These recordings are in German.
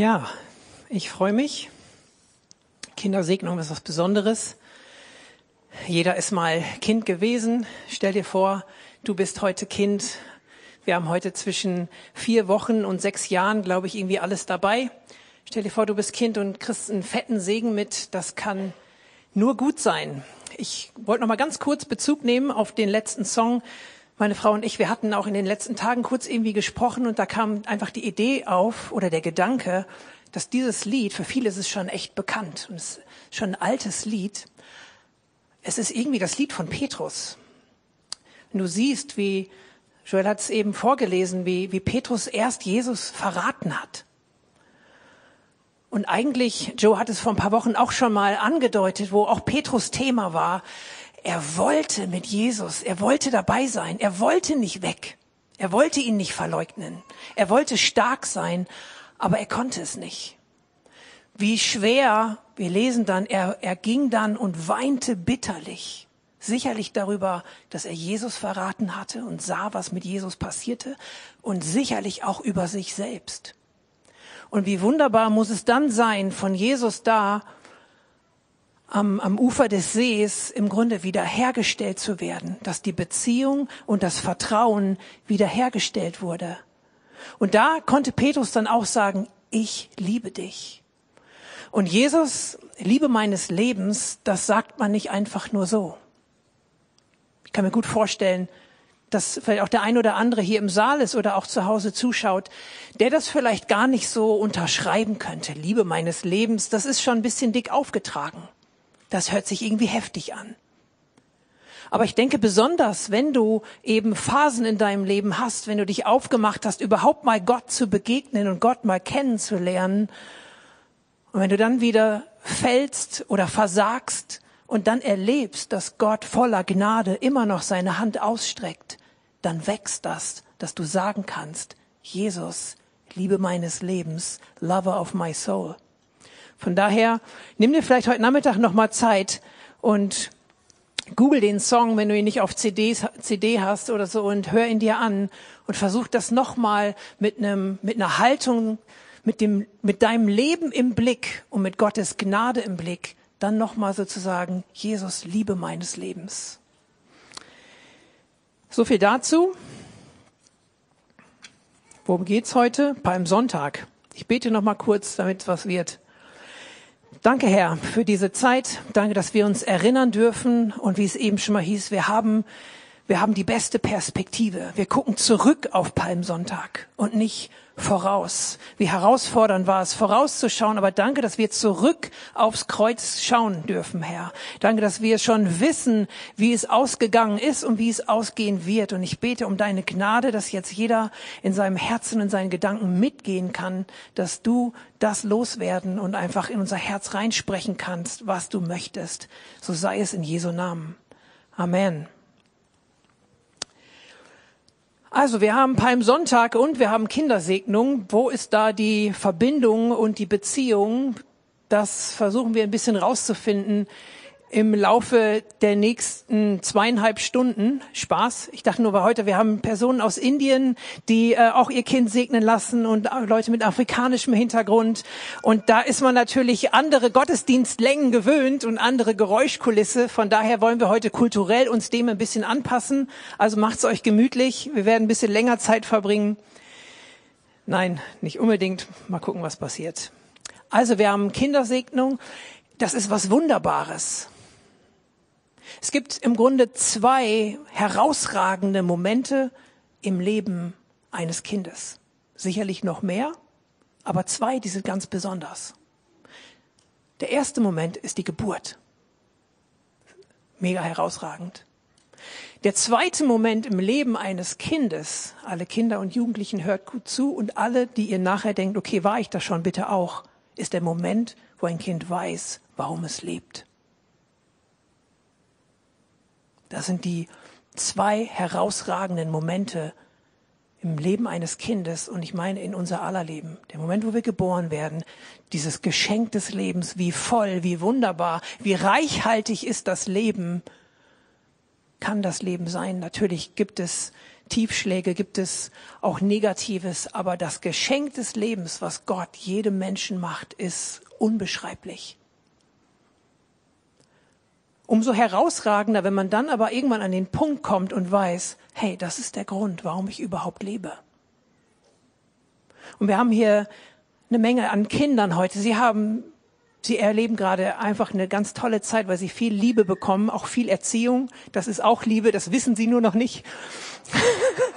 Ja, ich freue mich. Kindersegnung ist was Besonderes. Jeder ist mal Kind gewesen. Stell dir vor, du bist heute Kind. Wir haben heute zwischen vier Wochen und sechs Jahren, glaube ich, irgendwie alles dabei. Stell dir vor, du bist Kind und kriegst einen fetten Segen mit. Das kann nur gut sein. Ich wollte noch mal ganz kurz Bezug nehmen auf den letzten Song. Meine Frau und ich, wir hatten auch in den letzten Tagen kurz irgendwie gesprochen und da kam einfach die Idee auf oder der Gedanke, dass dieses Lied, für viele ist es schon echt bekannt und es ist schon ein altes Lied. Es ist irgendwie das Lied von Petrus. Wenn du siehst, wie, Joel hat es eben vorgelesen, wie, wie Petrus erst Jesus verraten hat. Und eigentlich, Joe hat es vor ein paar Wochen auch schon mal angedeutet, wo auch Petrus Thema war. Er wollte mit Jesus, er wollte dabei sein, er wollte nicht weg. Er wollte ihn nicht verleugnen. Er wollte stark sein, aber er konnte es nicht. Wie schwer, wir lesen dann, er, er ging dann und weinte bitterlich. Sicherlich darüber, dass er Jesus verraten hatte und sah, was mit Jesus passierte und sicherlich auch über sich selbst. Und wie wunderbar muss es dann sein, von Jesus da am, am Ufer des Sees im Grunde wiederhergestellt zu werden, dass die Beziehung und das Vertrauen wiederhergestellt wurde. Und da konnte Petrus dann auch sagen, ich liebe dich. Und Jesus, Liebe meines Lebens, das sagt man nicht einfach nur so. Ich kann mir gut vorstellen, dass vielleicht auch der ein oder andere hier im Saal ist oder auch zu Hause zuschaut, der das vielleicht gar nicht so unterschreiben könnte. Liebe meines Lebens, das ist schon ein bisschen dick aufgetragen. Das hört sich irgendwie heftig an. Aber ich denke besonders, wenn du eben Phasen in deinem Leben hast, wenn du dich aufgemacht hast, überhaupt mal Gott zu begegnen und Gott mal kennenzulernen, und wenn du dann wieder fällst oder versagst und dann erlebst, dass Gott voller Gnade immer noch seine Hand ausstreckt, dann wächst das, dass du sagen kannst, Jesus, Liebe meines Lebens, Lover of my soul. Von daher, nimm dir vielleicht heute Nachmittag nochmal Zeit und google den Song, wenn du ihn nicht auf CDs, CD hast oder so und hör ihn dir an und versuch das nochmal mit einem, mit einer Haltung, mit dem, mit deinem Leben im Blick und mit Gottes Gnade im Blick, dann nochmal sozusagen, Jesus, Liebe meines Lebens. So viel dazu. Worum geht's heute? Beim Sonntag. Ich bete noch mal kurz, damit was wird. Danke, Herr, für diese Zeit. Danke, dass wir uns erinnern dürfen. Und wie es eben schon mal hieß, wir haben, wir haben die beste Perspektive. Wir gucken zurück auf Palmsonntag und nicht voraus. Wie herausfordernd war es, vorauszuschauen, aber danke, dass wir zurück aufs Kreuz schauen dürfen, Herr. Danke, dass wir schon wissen, wie es ausgegangen ist und wie es ausgehen wird. Und ich bete um deine Gnade, dass jetzt jeder in seinem Herzen und seinen Gedanken mitgehen kann, dass du das loswerden und einfach in unser Herz reinsprechen kannst, was du möchtest. So sei es in Jesu Namen. Amen. Also wir haben Palmsonntag und wir haben Kindersegnung. Wo ist da die Verbindung und die Beziehung? Das versuchen wir ein bisschen rauszufinden im Laufe der nächsten zweieinhalb Stunden Spaß. Ich dachte nur bei heute, wir haben Personen aus Indien, die äh, auch ihr Kind segnen lassen und äh, Leute mit afrikanischem Hintergrund. Und da ist man natürlich andere Gottesdienstlängen gewöhnt und andere Geräuschkulisse. Von daher wollen wir heute kulturell uns dem ein bisschen anpassen. Also macht's euch gemütlich. Wir werden ein bisschen länger Zeit verbringen. Nein, nicht unbedingt. Mal gucken, was passiert. Also wir haben Kindersegnung. Das ist was Wunderbares. Es gibt im Grunde zwei herausragende Momente im Leben eines Kindes. Sicherlich noch mehr, aber zwei, die sind ganz besonders. Der erste Moment ist die Geburt. Mega herausragend. Der zweite Moment im Leben eines Kindes, alle Kinder und Jugendlichen hört gut zu und alle, die ihr nachher denkt, okay, war ich das schon bitte auch, ist der Moment, wo ein Kind weiß, warum es lebt. Das sind die zwei herausragenden Momente im Leben eines Kindes und ich meine in unser aller Leben. Der Moment, wo wir geboren werden, dieses Geschenk des Lebens, wie voll, wie wunderbar, wie reichhaltig ist das Leben, kann das Leben sein. Natürlich gibt es Tiefschläge, gibt es auch Negatives, aber das Geschenk des Lebens, was Gott jedem Menschen macht, ist unbeschreiblich. Umso herausragender, wenn man dann aber irgendwann an den Punkt kommt und weiß, hey, das ist der Grund, warum ich überhaupt lebe. Und wir haben hier eine Menge an Kindern heute. Sie haben, sie erleben gerade einfach eine ganz tolle Zeit, weil sie viel Liebe bekommen, auch viel Erziehung. Das ist auch Liebe, das wissen sie nur noch nicht.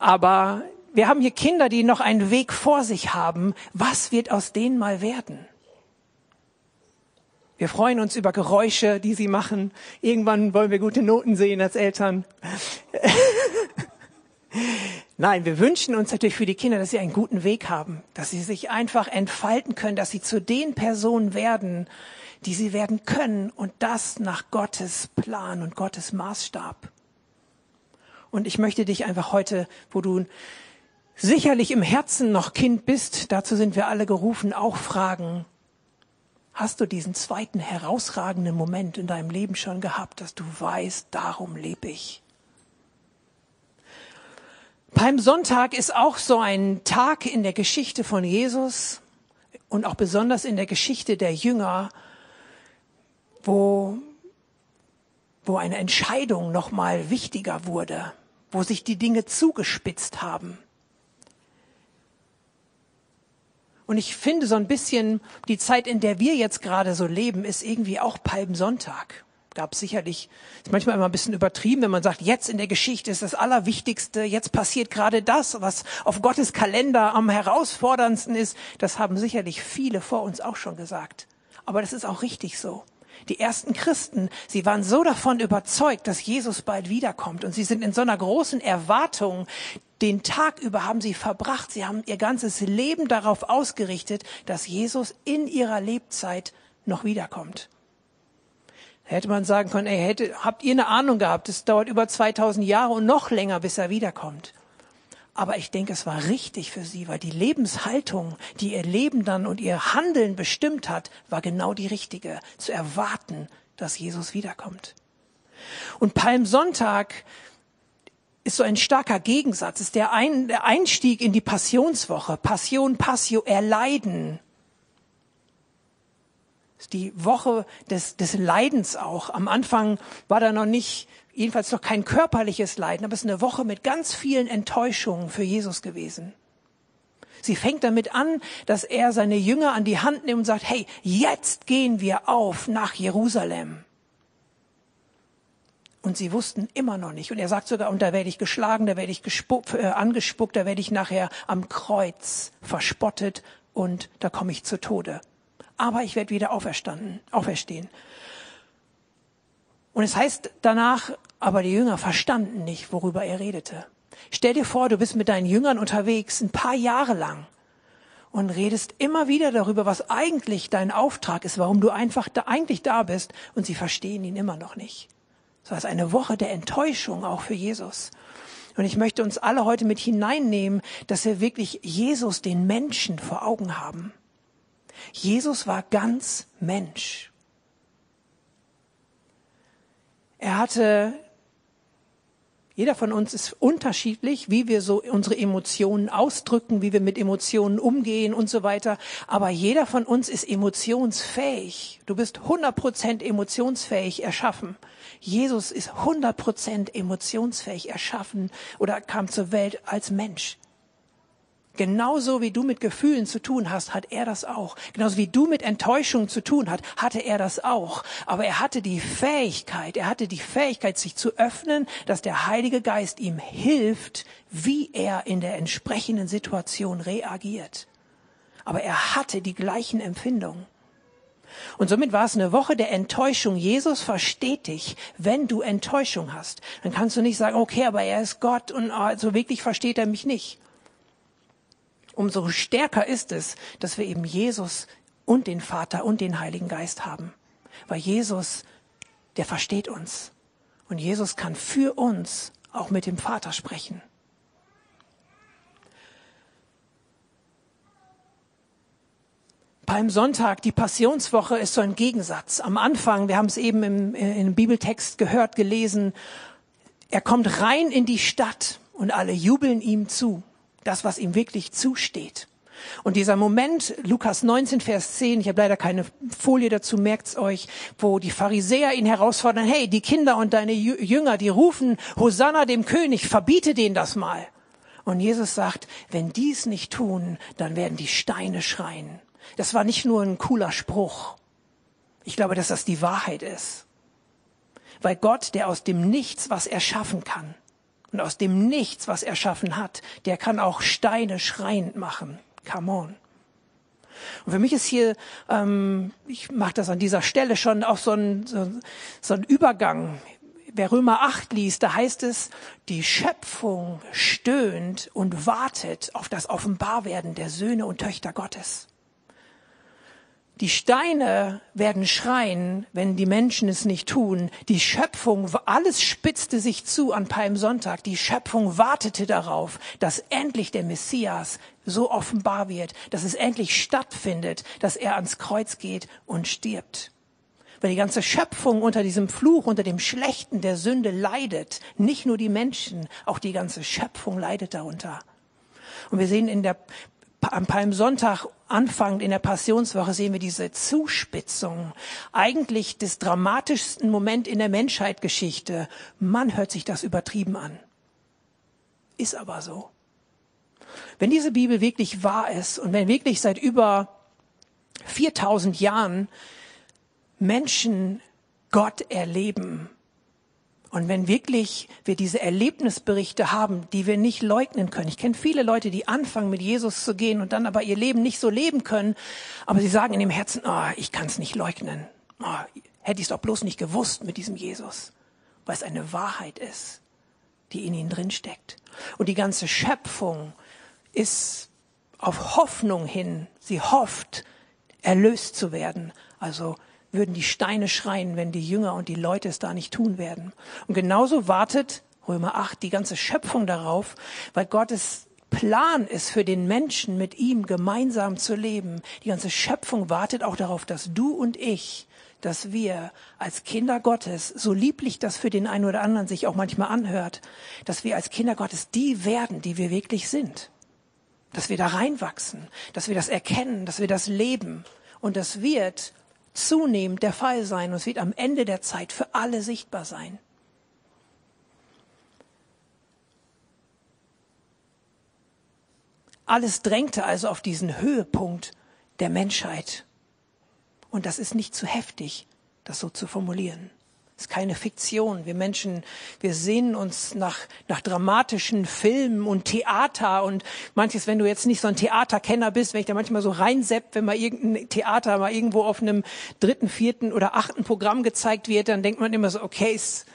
Aber wir haben hier Kinder, die noch einen Weg vor sich haben. Was wird aus denen mal werden? Wir freuen uns über Geräusche, die sie machen. Irgendwann wollen wir gute Noten sehen als Eltern. Nein, wir wünschen uns natürlich für die Kinder, dass sie einen guten Weg haben, dass sie sich einfach entfalten können, dass sie zu den Personen werden, die sie werden können und das nach Gottes Plan und Gottes Maßstab. Und ich möchte dich einfach heute, wo du sicherlich im Herzen noch Kind bist, dazu sind wir alle gerufen, auch fragen, Hast du diesen zweiten herausragenden Moment in deinem Leben schon gehabt, dass du weißt, darum lebe ich? Palmsonntag ist auch so ein Tag in der Geschichte von Jesus und auch besonders in der Geschichte der Jünger, wo, wo eine Entscheidung nochmal wichtiger wurde, wo sich die Dinge zugespitzt haben. Und ich finde so ein bisschen, die Zeit, in der wir jetzt gerade so leben, ist irgendwie auch Palmsonntag. Gab sicherlich, ist manchmal immer ein bisschen übertrieben, wenn man sagt, jetzt in der Geschichte ist das Allerwichtigste, jetzt passiert gerade das, was auf Gottes Kalender am herausforderndsten ist. Das haben sicherlich viele vor uns auch schon gesagt. Aber das ist auch richtig so. Die ersten Christen, sie waren so davon überzeugt, dass Jesus bald wiederkommt und sie sind in so einer großen Erwartung, den Tag über haben sie verbracht, sie haben ihr ganzes Leben darauf ausgerichtet, dass Jesus in ihrer Lebzeit noch wiederkommt. hätte man sagen können, ey, hätte, habt ihr eine Ahnung gehabt, es dauert über 2000 Jahre und noch länger, bis er wiederkommt. Aber ich denke, es war richtig für sie, weil die Lebenshaltung, die ihr Leben dann und ihr Handeln bestimmt hat, war genau die richtige, zu erwarten, dass Jesus wiederkommt. Und Palmsonntag ist so ein starker Gegensatz, ist der, ein, der Einstieg in die Passionswoche. Passion, Passio, Erleiden. Die Woche des, des Leidens auch. Am Anfang war da noch nicht jedenfalls noch kein körperliches Leiden, aber es ist eine Woche mit ganz vielen Enttäuschungen für Jesus gewesen. Sie fängt damit an, dass er seine Jünger an die Hand nimmt und sagt, hey, jetzt gehen wir auf nach Jerusalem. Und sie wussten immer noch nicht. Und er sagt sogar, und da werde ich geschlagen, da werde ich gespuckt, äh, angespuckt, da werde ich nachher am Kreuz verspottet und da komme ich zu Tode. Aber ich werde wieder auferstanden, auferstehen. Und es heißt danach, aber die Jünger verstanden nicht, worüber er redete. Stell dir vor, du bist mit deinen Jüngern unterwegs, ein paar Jahre lang, und redest immer wieder darüber, was eigentlich dein Auftrag ist, warum du einfach da, eigentlich da bist, und sie verstehen ihn immer noch nicht. Das war eine Woche der Enttäuschung auch für Jesus. Und ich möchte uns alle heute mit hineinnehmen, dass wir wirklich Jesus, den Menschen, vor Augen haben. Jesus war ganz Mensch. Er hatte, jeder von uns ist unterschiedlich, wie wir so unsere Emotionen ausdrücken, wie wir mit Emotionen umgehen und so weiter. Aber jeder von uns ist emotionsfähig. Du bist 100% emotionsfähig erschaffen. Jesus ist 100% emotionsfähig erschaffen oder kam zur Welt als Mensch. Genauso wie du mit Gefühlen zu tun hast, hat er das auch. Genauso wie du mit Enttäuschung zu tun hast, hatte er das auch. Aber er hatte die Fähigkeit, er hatte die Fähigkeit, sich zu öffnen, dass der Heilige Geist ihm hilft, wie er in der entsprechenden Situation reagiert. Aber er hatte die gleichen Empfindungen. Und somit war es eine Woche der Enttäuschung. Jesus versteht dich, wenn du Enttäuschung hast. Dann kannst du nicht sagen, okay, aber er ist Gott und so wirklich versteht er mich nicht umso stärker ist es, dass wir eben Jesus und den Vater und den Heiligen Geist haben. Weil Jesus, der versteht uns. Und Jesus kann für uns auch mit dem Vater sprechen. Palmsonntag, die Passionswoche ist so ein Gegensatz. Am Anfang, wir haben es eben im, im Bibeltext gehört, gelesen, Er kommt rein in die Stadt und alle jubeln ihm zu. Das, was ihm wirklich zusteht. Und dieser Moment, Lukas 19, Vers 10, ich habe leider keine Folie dazu, merkt's euch, wo die Pharisäer ihn herausfordern, hey, die Kinder und deine Jünger, die rufen, Hosanna dem König, verbiete denen das mal. Und Jesus sagt, wenn die es nicht tun, dann werden die Steine schreien. Das war nicht nur ein cooler Spruch. Ich glaube, dass das die Wahrheit ist. Weil Gott, der aus dem Nichts was erschaffen kann und aus dem Nichts was erschaffen hat, der kann auch Steine schreiend machen. Come on. Und für mich ist hier, ähm, ich mache das an dieser Stelle schon auch so ein, so, so ein Übergang. Wer Römer 8 liest, da heißt es, die Schöpfung stöhnt und wartet auf das Offenbarwerden der Söhne und Töchter Gottes. Die Steine werden schreien, wenn die Menschen es nicht tun. Die Schöpfung, alles spitzte sich zu an Palmsonntag. Die Schöpfung wartete darauf, dass endlich der Messias so offenbar wird, dass es endlich stattfindet, dass er ans Kreuz geht und stirbt. Weil die ganze Schöpfung unter diesem Fluch, unter dem Schlechten der Sünde leidet. Nicht nur die Menschen, auch die ganze Schöpfung leidet darunter. Und wir sehen in der am Palmsonntag anfangend in der Passionswoche sehen wir diese Zuspitzung, eigentlich des dramatischsten Moment in der Menschheitsgeschichte. Man hört sich das übertrieben an. Ist aber so. Wenn diese Bibel wirklich wahr ist und wenn wirklich seit über 4000 Jahren Menschen Gott erleben, und wenn wirklich wir diese Erlebnisberichte haben, die wir nicht leugnen können. Ich kenne viele Leute, die anfangen mit Jesus zu gehen und dann aber ihr Leben nicht so leben können, aber sie sagen in dem Herzen, oh, ich kann es nicht leugnen. Oh, hätte ich es doch bloß nicht gewusst mit diesem Jesus, weil es eine Wahrheit ist, die in ihnen drin steckt. Und die ganze Schöpfung ist auf Hoffnung hin. Sie hofft, erlöst zu werden. Also würden die Steine schreien, wenn die Jünger und die Leute es da nicht tun werden. Und genauso wartet Römer 8 die ganze Schöpfung darauf, weil Gottes Plan ist für den Menschen, mit ihm gemeinsam zu leben. Die ganze Schöpfung wartet auch darauf, dass du und ich, dass wir als Kinder Gottes, so lieblich das für den einen oder anderen sich auch manchmal anhört, dass wir als Kinder Gottes die werden, die wir wirklich sind. Dass wir da reinwachsen, dass wir das erkennen, dass wir das leben. Und das wird zunehmend der Fall sein und es wird am Ende der Zeit für alle sichtbar sein. Alles drängte also auf diesen Höhepunkt der Menschheit. Und das ist nicht zu heftig, das so zu formulieren. Es ist keine Fiktion. Wir Menschen, wir sehnen uns nach, nach dramatischen Filmen und Theater und manches, wenn du jetzt nicht so ein Theaterkenner bist, wenn ich da manchmal so reinseppt, wenn mal irgendein Theater mal irgendwo auf einem dritten, vierten oder achten Programm gezeigt wird, dann denkt man immer so, okay, ist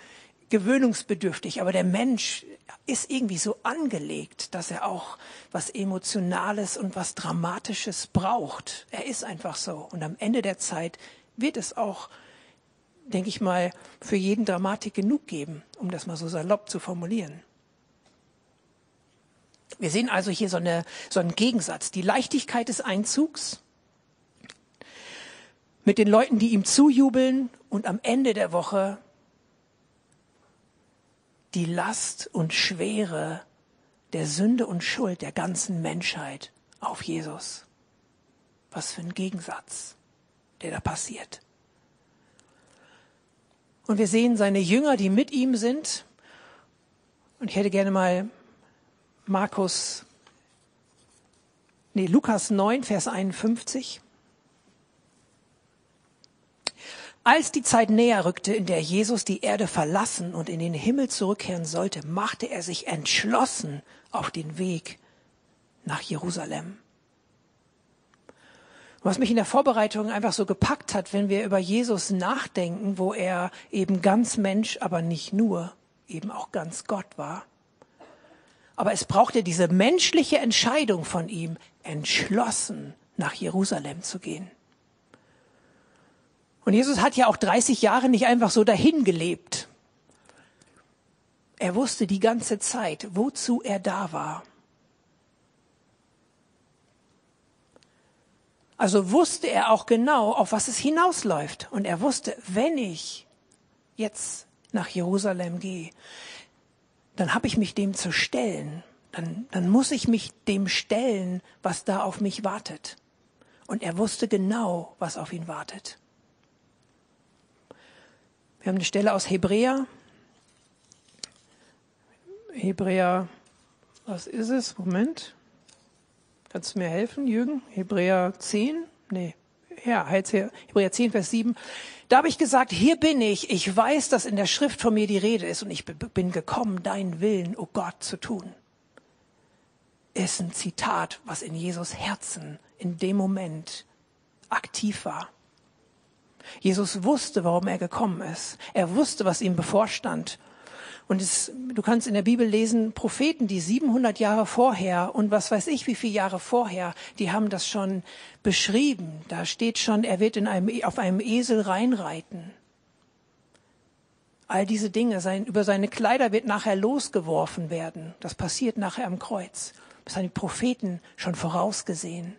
gewöhnungsbedürftig. Aber der Mensch ist irgendwie so angelegt, dass er auch was Emotionales und was Dramatisches braucht. Er ist einfach so. Und am Ende der Zeit wird es auch denke ich mal, für jeden Dramatik genug geben, um das mal so salopp zu formulieren. Wir sehen also hier so, eine, so einen Gegensatz. Die Leichtigkeit des Einzugs mit den Leuten, die ihm zujubeln und am Ende der Woche die Last und Schwere der Sünde und Schuld der ganzen Menschheit auf Jesus. Was für ein Gegensatz, der da passiert. Und wir sehen seine Jünger, die mit ihm sind. Und ich hätte gerne mal Markus, nee, Lukas 9, Vers 51. Als die Zeit näher rückte, in der Jesus die Erde verlassen und in den Himmel zurückkehren sollte, machte er sich entschlossen auf den Weg nach Jerusalem. Was mich in der Vorbereitung einfach so gepackt hat, wenn wir über Jesus nachdenken, wo er eben ganz Mensch, aber nicht nur, eben auch ganz Gott war. Aber es brauchte diese menschliche Entscheidung von ihm, entschlossen nach Jerusalem zu gehen. Und Jesus hat ja auch 30 Jahre nicht einfach so dahin gelebt. Er wusste die ganze Zeit, wozu er da war. Also wusste er auch genau, auf was es hinausläuft. Und er wusste, wenn ich jetzt nach Jerusalem gehe, dann habe ich mich dem zu stellen. Dann, dann muss ich mich dem stellen, was da auf mich wartet. Und er wusste genau, was auf ihn wartet. Wir haben eine Stelle aus Hebräer. Hebräer, was ist es? Moment. Kannst du mir helfen, Jürgen? Hebräer 10? Nee. Ja, Hebräer 10, Vers 7. Da habe ich gesagt, hier bin ich. Ich weiß, dass in der Schrift von mir die Rede ist und ich bin gekommen, deinen Willen, o oh Gott, zu tun. Ist ein Zitat, was in Jesus Herzen in dem Moment aktiv war. Jesus wusste, warum er gekommen ist. Er wusste, was ihm bevorstand. Und es, du kannst in der Bibel lesen, Propheten, die 700 Jahre vorher und was weiß ich, wie viele Jahre vorher, die haben das schon beschrieben. Da steht schon, er wird in einem, auf einem Esel reinreiten. All diese Dinge, sein, über seine Kleider wird nachher losgeworfen werden. Das passiert nachher am Kreuz. Das haben die Propheten schon vorausgesehen.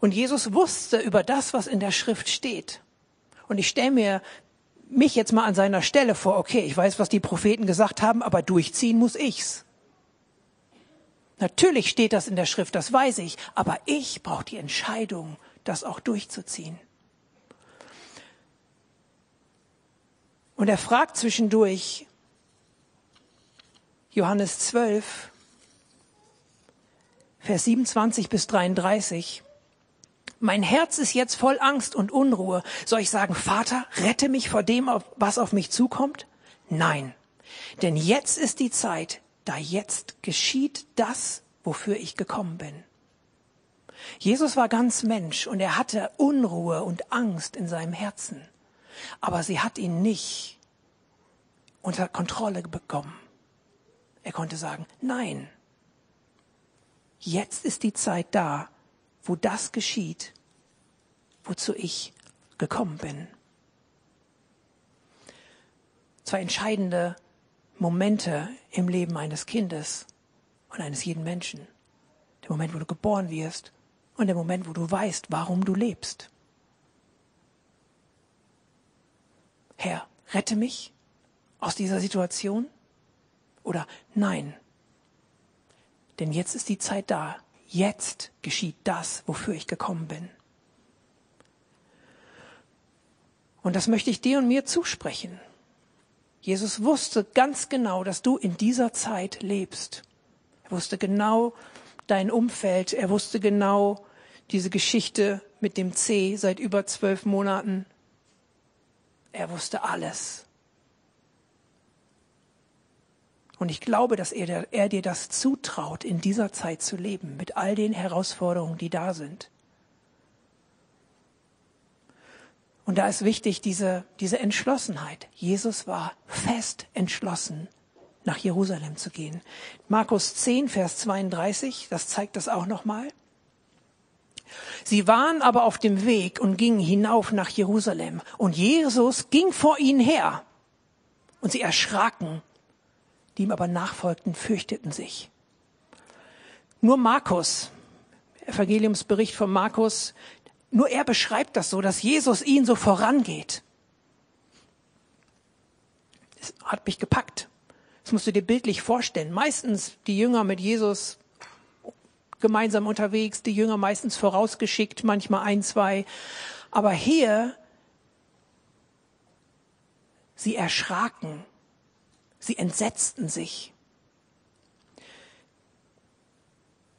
Und Jesus wusste über das, was in der Schrift steht. Und ich stelle mir mich jetzt mal an seiner Stelle vor, okay, ich weiß, was die Propheten gesagt haben, aber durchziehen muss ich's. Natürlich steht das in der Schrift, das weiß ich, aber ich brauche die Entscheidung, das auch durchzuziehen. Und er fragt zwischendurch, Johannes 12, Vers 27 bis 33, mein Herz ist jetzt voll Angst und Unruhe. Soll ich sagen, Vater, rette mich vor dem, was auf mich zukommt? Nein. Denn jetzt ist die Zeit, da jetzt geschieht das, wofür ich gekommen bin. Jesus war ganz Mensch und er hatte Unruhe und Angst in seinem Herzen. Aber sie hat ihn nicht unter Kontrolle bekommen. Er konnte sagen, nein, jetzt ist die Zeit da, wo das geschieht, wozu ich gekommen bin. Zwei entscheidende Momente im Leben eines Kindes und eines jeden Menschen. Der Moment, wo du geboren wirst und der Moment, wo du weißt, warum du lebst. Herr, rette mich aus dieser Situation? Oder nein, denn jetzt ist die Zeit da, Jetzt geschieht das, wofür ich gekommen bin. Und das möchte ich dir und mir zusprechen. Jesus wusste ganz genau, dass du in dieser Zeit lebst. Er wusste genau dein Umfeld. Er wusste genau diese Geschichte mit dem C seit über zwölf Monaten. Er wusste alles. Und ich glaube, dass er, er, dir das zutraut, in dieser Zeit zu leben, mit all den Herausforderungen, die da sind. Und da ist wichtig diese, diese Entschlossenheit. Jesus war fest entschlossen, nach Jerusalem zu gehen. Markus 10, Vers 32, das zeigt das auch nochmal. Sie waren aber auf dem Weg und gingen hinauf nach Jerusalem. Und Jesus ging vor ihnen her. Und sie erschraken die ihm aber nachfolgten, fürchteten sich. Nur Markus, Evangeliumsbericht von Markus, nur er beschreibt das so, dass Jesus ihn so vorangeht. Das hat mich gepackt. Das musst du dir bildlich vorstellen. Meistens die Jünger mit Jesus gemeinsam unterwegs, die Jünger meistens vorausgeschickt, manchmal ein, zwei. Aber hier, sie erschraken Sie entsetzten sich.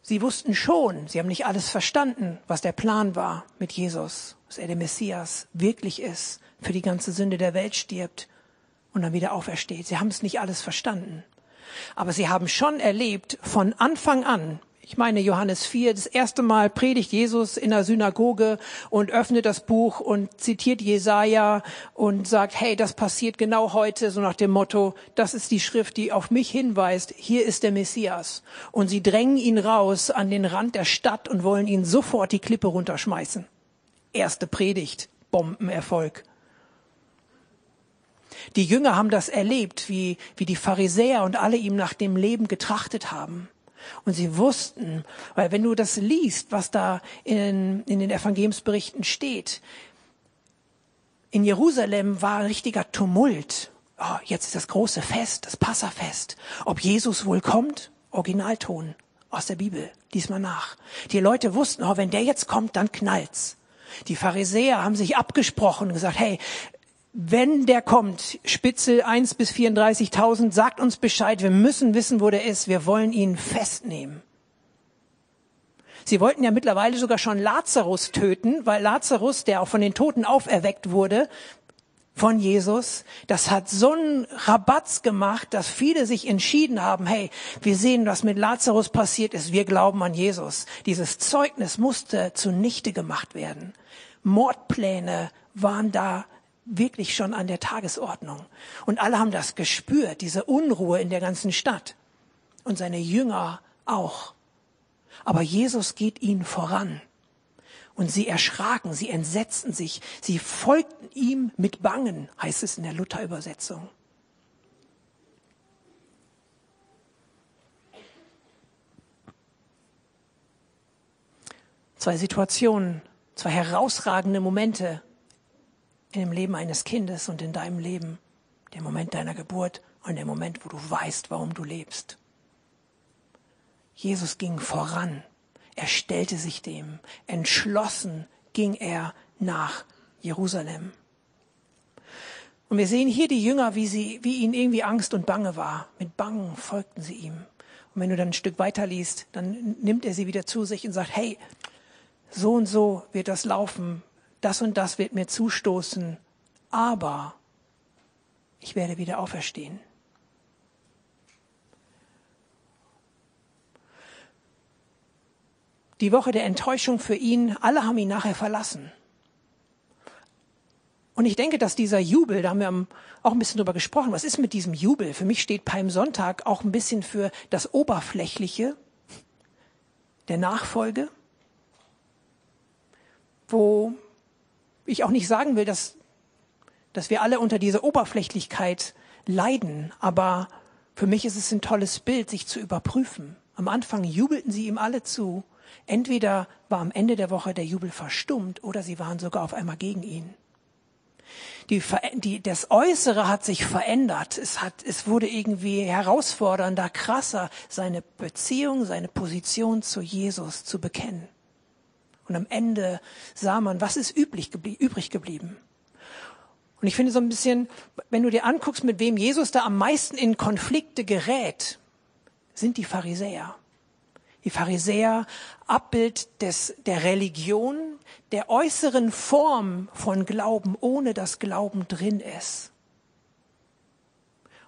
Sie wussten schon, sie haben nicht alles verstanden, was der Plan war mit Jesus, dass er der Messias wirklich ist, für die ganze Sünde der Welt stirbt und dann wieder aufersteht. Sie haben es nicht alles verstanden. Aber sie haben schon erlebt, von Anfang an, ich meine Johannes 4, das erste Mal predigt Jesus in der Synagoge und öffnet das Buch und zitiert Jesaja und sagt, hey, das passiert genau heute, so nach dem Motto, das ist die Schrift, die auf mich hinweist, hier ist der Messias. Und sie drängen ihn raus an den Rand der Stadt und wollen ihn sofort die Klippe runterschmeißen. Erste Predigt, Bombenerfolg. Die Jünger haben das erlebt, wie, wie die Pharisäer und alle ihm nach dem Leben getrachtet haben. Und sie wussten, weil wenn du das liest, was da in, in den Evangeliumsberichten steht, in Jerusalem war ein richtiger Tumult oh, jetzt ist das große Fest, das Passafest. Ob Jesus wohl kommt? Originalton aus der Bibel, diesmal nach. Die Leute wussten, oh, wenn der jetzt kommt, dann knallt's. Die Pharisäer haben sich abgesprochen und gesagt, hey, wenn der kommt, Spitze 1 bis 34.000, sagt uns Bescheid, wir müssen wissen, wo der ist, wir wollen ihn festnehmen. Sie wollten ja mittlerweile sogar schon Lazarus töten, weil Lazarus, der auch von den Toten auferweckt wurde, von Jesus, das hat so einen Rabatz gemacht, dass viele sich entschieden haben, hey, wir sehen, was mit Lazarus passiert ist, wir glauben an Jesus. Dieses Zeugnis musste zunichte gemacht werden. Mordpläne waren da wirklich schon an der Tagesordnung. Und alle haben das gespürt, diese Unruhe in der ganzen Stadt. Und seine Jünger auch. Aber Jesus geht ihnen voran. Und sie erschraken, sie entsetzten sich, sie folgten ihm mit Bangen, heißt es in der Luther-Übersetzung. Zwei Situationen, zwei herausragende Momente in dem Leben eines Kindes und in deinem Leben. Der Moment deiner Geburt und der Moment, wo du weißt, warum du lebst. Jesus ging voran. Er stellte sich dem. Entschlossen ging er nach Jerusalem. Und wir sehen hier die Jünger, wie sie, wie ihnen irgendwie Angst und Bange war. Mit Bangen folgten sie ihm. Und wenn du dann ein Stück weiter liest, dann nimmt er sie wieder zu sich und sagt, hey, so und so wird das laufen. Das und das wird mir zustoßen. Aber ich werde wieder auferstehen. die Woche der Enttäuschung für ihn. Alle haben ihn nachher verlassen. Und ich denke, dass dieser Jubel, da haben wir auch ein bisschen drüber gesprochen, was ist mit diesem Jubel? Für mich steht Palmsonntag auch ein bisschen für das Oberflächliche der Nachfolge, wo ich auch nicht sagen will, dass, dass wir alle unter dieser Oberflächlichkeit leiden, aber für mich ist es ein tolles Bild, sich zu überprüfen. Am Anfang jubelten sie ihm alle zu Entweder war am Ende der Woche der Jubel verstummt oder sie waren sogar auf einmal gegen ihn. Die, die, das Äußere hat sich verändert. Es, hat, es wurde irgendwie herausfordernder, krasser, seine Beziehung, seine Position zu Jesus zu bekennen. Und am Ende sah man, was ist üblich geblie übrig geblieben. Und ich finde so ein bisschen, wenn du dir anguckst, mit wem Jesus da am meisten in Konflikte gerät, sind die Pharisäer. Die Pharisäer, Abbild des, der Religion, der äußeren Form von Glauben, ohne dass Glauben drin ist.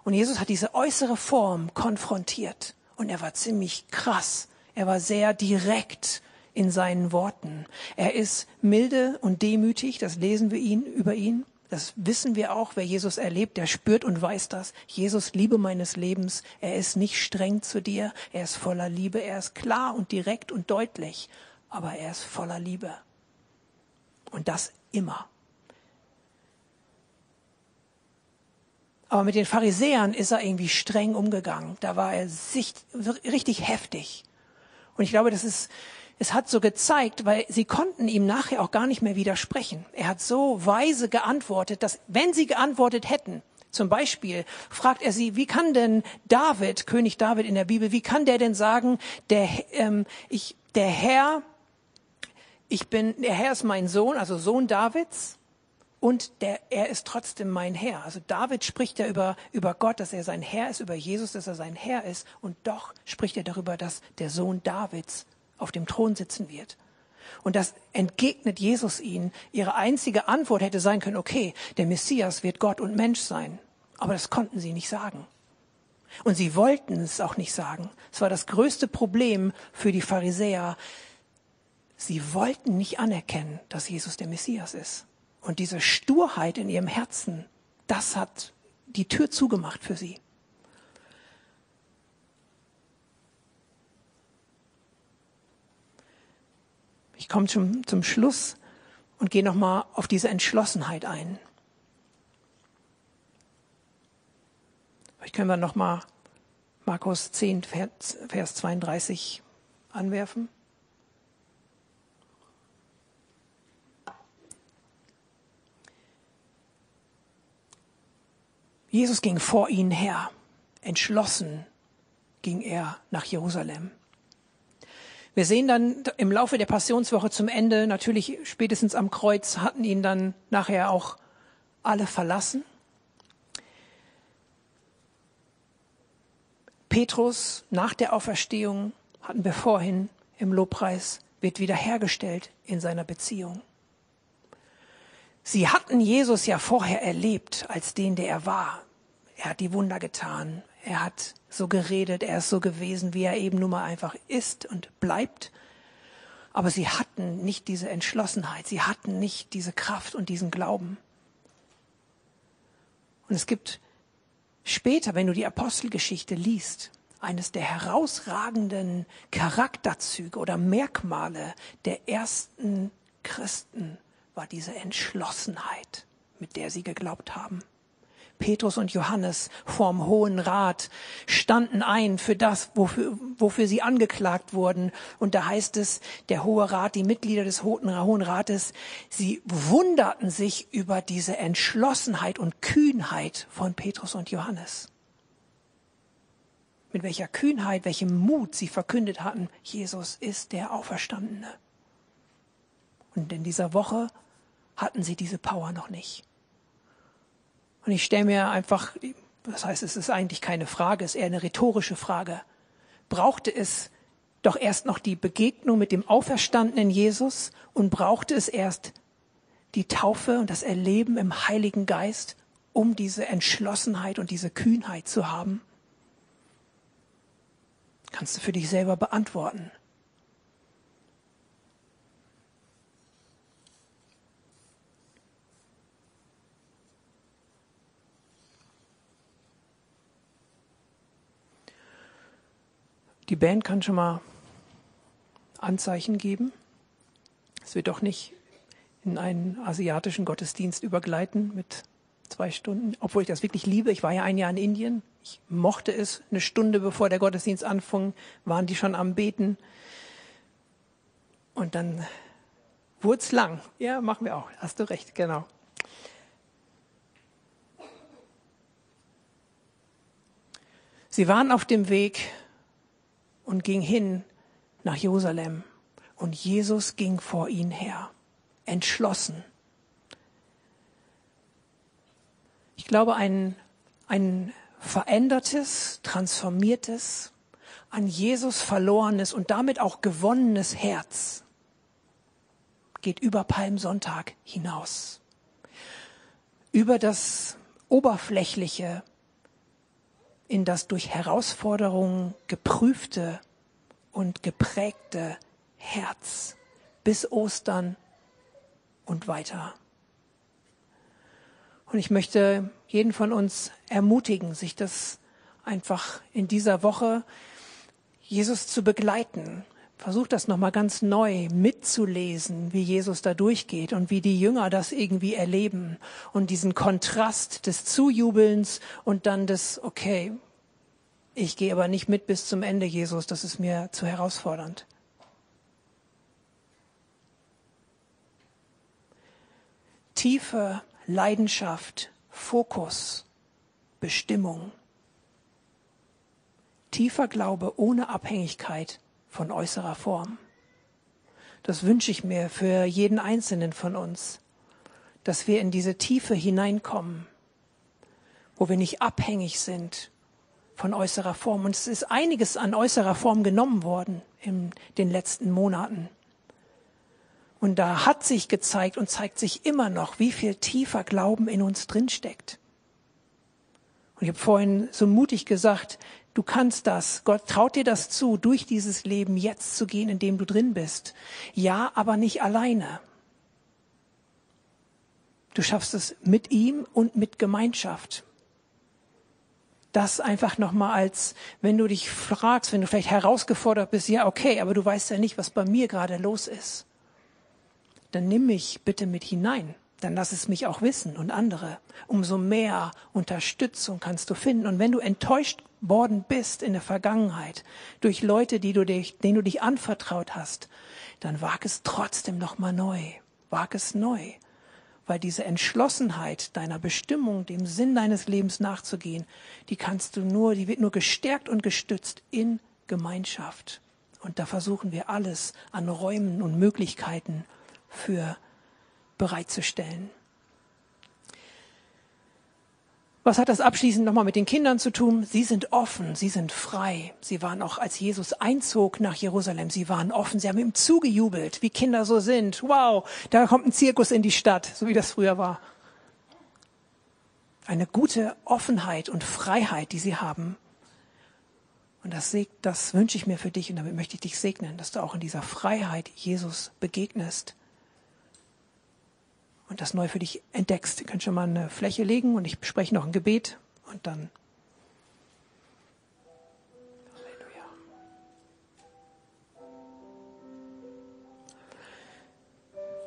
Und Jesus hat diese äußere Form konfrontiert. Und er war ziemlich krass. Er war sehr direkt in seinen Worten. Er ist milde und demütig, das lesen wir ihn, über ihn. Das wissen wir auch, wer Jesus erlebt, der spürt und weiß das. Jesus, Liebe meines Lebens, er ist nicht streng zu dir, er ist voller Liebe, er ist klar und direkt und deutlich, aber er ist voller Liebe. Und das immer. Aber mit den Pharisäern ist er irgendwie streng umgegangen. Da war er sich, richtig heftig. Und ich glaube, das ist es hat so gezeigt, weil sie konnten ihm nachher auch gar nicht mehr widersprechen. Er hat so weise geantwortet, dass wenn sie geantwortet hätten, zum Beispiel fragt er sie, wie kann denn David, König David in der Bibel, wie kann der denn sagen, der, ähm, ich, der Herr, ich bin, der Herr ist mein Sohn, also Sohn Davids, und der, er ist trotzdem mein Herr. Also David spricht ja über, über Gott, dass er sein Herr ist, über Jesus, dass er sein Herr ist, und doch spricht er darüber, dass der Sohn Davids auf dem Thron sitzen wird. Und das entgegnet Jesus ihnen. Ihre einzige Antwort hätte sein können, okay, der Messias wird Gott und Mensch sein. Aber das konnten sie nicht sagen. Und sie wollten es auch nicht sagen. Es war das größte Problem für die Pharisäer. Sie wollten nicht anerkennen, dass Jesus der Messias ist. Und diese Sturheit in ihrem Herzen, das hat die Tür zugemacht für sie. Ich komme zum, zum Schluss und gehe nochmal auf diese Entschlossenheit ein. Vielleicht können wir nochmal Markus 10, Vers 32 anwerfen. Jesus ging vor ihnen her. Entschlossen ging er nach Jerusalem. Wir sehen dann im Laufe der Passionswoche zum Ende, natürlich spätestens am Kreuz, hatten ihn dann nachher auch alle verlassen. Petrus nach der Auferstehung, hatten wir vorhin im Lobpreis, wird wiederhergestellt in seiner Beziehung. Sie hatten Jesus ja vorher erlebt als den, der er war. Er hat die Wunder getan. Er hat so geredet. Er ist so gewesen, wie er eben nun mal einfach ist und bleibt. Aber sie hatten nicht diese Entschlossenheit. Sie hatten nicht diese Kraft und diesen Glauben. Und es gibt später, wenn du die Apostelgeschichte liest, eines der herausragenden Charakterzüge oder Merkmale der ersten Christen war diese Entschlossenheit, mit der sie geglaubt haben. Petrus und Johannes vorm Hohen Rat standen ein für das, wofür, wofür sie angeklagt wurden. Und da heißt es, der Hohe Rat, die Mitglieder des Hohen Rates, sie wunderten sich über diese Entschlossenheit und Kühnheit von Petrus und Johannes. Mit welcher Kühnheit, welchem Mut sie verkündet hatten, Jesus ist der Auferstandene. Und in dieser Woche hatten sie diese Power noch nicht. Und ich stelle mir einfach, das heißt, es ist eigentlich keine Frage, es ist eher eine rhetorische Frage. Brauchte es doch erst noch die Begegnung mit dem auferstandenen Jesus und brauchte es erst die Taufe und das Erleben im Heiligen Geist, um diese Entschlossenheit und diese Kühnheit zu haben? Kannst du für dich selber beantworten. Die Band kann schon mal Anzeichen geben. Es wird doch nicht in einen asiatischen Gottesdienst übergleiten mit zwei Stunden, obwohl ich das wirklich liebe. Ich war ja ein Jahr in Indien. Ich mochte es. Eine Stunde bevor der Gottesdienst anfing, waren die schon am Beten. Und dann wurde es lang. Ja, machen wir auch. Hast du recht, genau. Sie waren auf dem Weg und ging hin nach Jerusalem. Und Jesus ging vor ihnen her, entschlossen. Ich glaube, ein, ein verändertes, transformiertes, an Jesus verlorenes und damit auch gewonnenes Herz geht über Palmsonntag hinaus. Über das Oberflächliche, in das durch Herausforderungen geprüfte und geprägte Herz bis Ostern und weiter. Und ich möchte jeden von uns ermutigen, sich das einfach in dieser Woche Jesus zu begleiten. Versucht das nochmal ganz neu mitzulesen, wie Jesus da durchgeht und wie die Jünger das irgendwie erleben und diesen Kontrast des Zujubelns und dann des, okay, ich gehe aber nicht mit bis zum Ende, Jesus, das ist mir zu herausfordernd. Tiefe Leidenschaft, Fokus, Bestimmung. Tiefer Glaube ohne Abhängigkeit von äußerer Form. Das wünsche ich mir für jeden Einzelnen von uns, dass wir in diese Tiefe hineinkommen, wo wir nicht abhängig sind von äußerer Form. Und es ist einiges an äußerer Form genommen worden in den letzten Monaten. Und da hat sich gezeigt und zeigt sich immer noch, wie viel tiefer Glauben in uns drinsteckt. Und ich habe vorhin so mutig gesagt, du kannst das. Gott traut dir das zu, durch dieses Leben jetzt zu gehen, in dem du drin bist. Ja, aber nicht alleine. Du schaffst es mit ihm und mit Gemeinschaft. Das einfach nochmal als, wenn du dich fragst, wenn du vielleicht herausgefordert bist, ja, okay, aber du weißt ja nicht, was bei mir gerade los ist dann nimm mich bitte mit hinein. Dann lass es mich auch wissen und andere. Umso mehr Unterstützung kannst du finden. Und wenn du enttäuscht worden bist in der Vergangenheit durch Leute, die du dich, denen du dich anvertraut hast, dann wag es trotzdem nochmal neu. Wag es neu. weil diese Entschlossenheit deiner Bestimmung, dem Sinn deines Lebens nachzugehen, die kannst du nur, die wird nur gestärkt und gestützt in Gemeinschaft. Und da versuchen wir alles an Räumen und Möglichkeiten für bereitzustellen. Was hat das abschließend nochmal mit den Kindern zu tun? Sie sind offen, sie sind frei. Sie waren auch, als Jesus einzog nach Jerusalem, sie waren offen, sie haben ihm zugejubelt, wie Kinder so sind. Wow, da kommt ein Zirkus in die Stadt, so wie das früher war. Eine gute Offenheit und Freiheit, die sie haben. Und das, das wünsche ich mir für dich und damit möchte ich dich segnen, dass du auch in dieser Freiheit Jesus begegnest und das neu für dich entdeckst. Ihr könnt schon mal eine Fläche legen und ich bespreche noch ein Gebet und dann.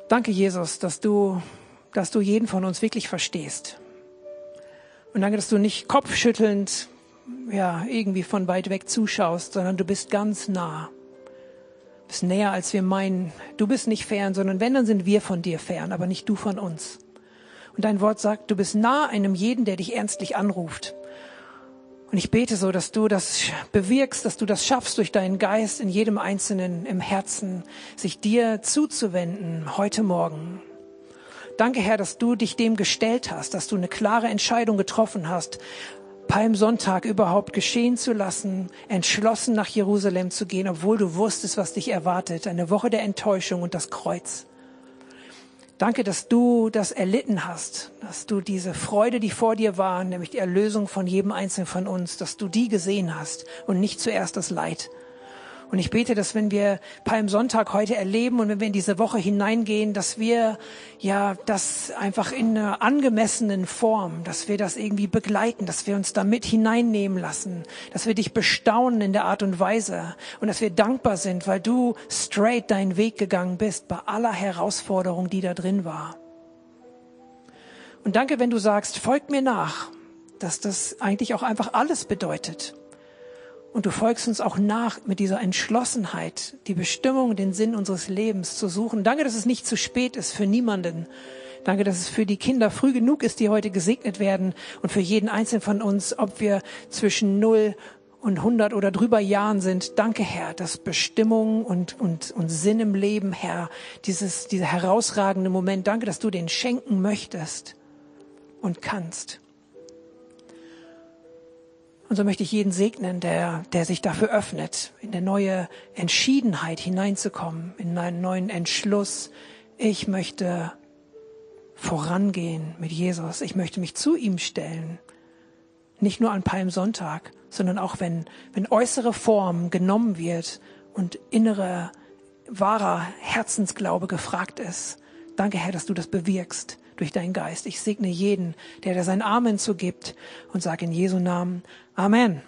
Danke, Jesus, dass du, dass du jeden von uns wirklich verstehst. Und danke, dass du nicht kopfschüttelnd, ja, irgendwie von weit weg zuschaust, sondern du bist ganz nah bist näher, als wir meinen. Du bist nicht fern, sondern wenn, dann sind wir von dir fern, aber nicht du von uns. Und dein Wort sagt, du bist nah einem jeden, der dich ernstlich anruft. Und ich bete so, dass du das bewirkst, dass du das schaffst, durch deinen Geist in jedem Einzelnen im Herzen sich dir zuzuwenden heute Morgen. Danke, Herr, dass du dich dem gestellt hast, dass du eine klare Entscheidung getroffen hast, Palmsonntag überhaupt geschehen zu lassen, entschlossen nach Jerusalem zu gehen, obwohl du wusstest, was dich erwartet, eine Woche der Enttäuschung und das Kreuz. Danke, dass du das erlitten hast, dass du diese Freude, die vor dir war, nämlich die Erlösung von jedem Einzelnen von uns, dass du die gesehen hast und nicht zuerst das Leid. Und ich bete, dass wenn wir Palmsonntag heute erleben und wenn wir in diese Woche hineingehen, dass wir ja das einfach in einer angemessenen Form, dass wir das irgendwie begleiten, dass wir uns damit hineinnehmen lassen, dass wir dich bestaunen in der Art und Weise und dass wir dankbar sind, weil du straight deinen Weg gegangen bist bei aller Herausforderung, die da drin war. Und danke, wenn du sagst, folgt mir nach, dass das eigentlich auch einfach alles bedeutet. Und du folgst uns auch nach mit dieser Entschlossenheit, die Bestimmung, den Sinn unseres Lebens zu suchen. Danke, dass es nicht zu spät ist für niemanden. Danke, dass es für die Kinder früh genug ist, die heute gesegnet werden und für jeden Einzelnen von uns, ob wir zwischen null und 100 oder drüber Jahren sind. Danke, Herr, dass Bestimmung und, und, und Sinn im Leben, Herr, dieses, dieser herausragende Moment, danke, dass du den schenken möchtest und kannst. Und so möchte ich jeden segnen, der, der sich dafür öffnet, in eine neue Entschiedenheit hineinzukommen, in einen neuen Entschluss. Ich möchte vorangehen mit Jesus. Ich möchte mich zu ihm stellen. Nicht nur an Palmsonntag, sondern auch wenn, wenn äußere Form genommen wird und innere, wahrer Herzensglaube gefragt ist. Danke, Herr, dass du das bewirkst durch deinen Geist. Ich segne jeden, der da sein Amen zugibt und sage in Jesu Namen Amen.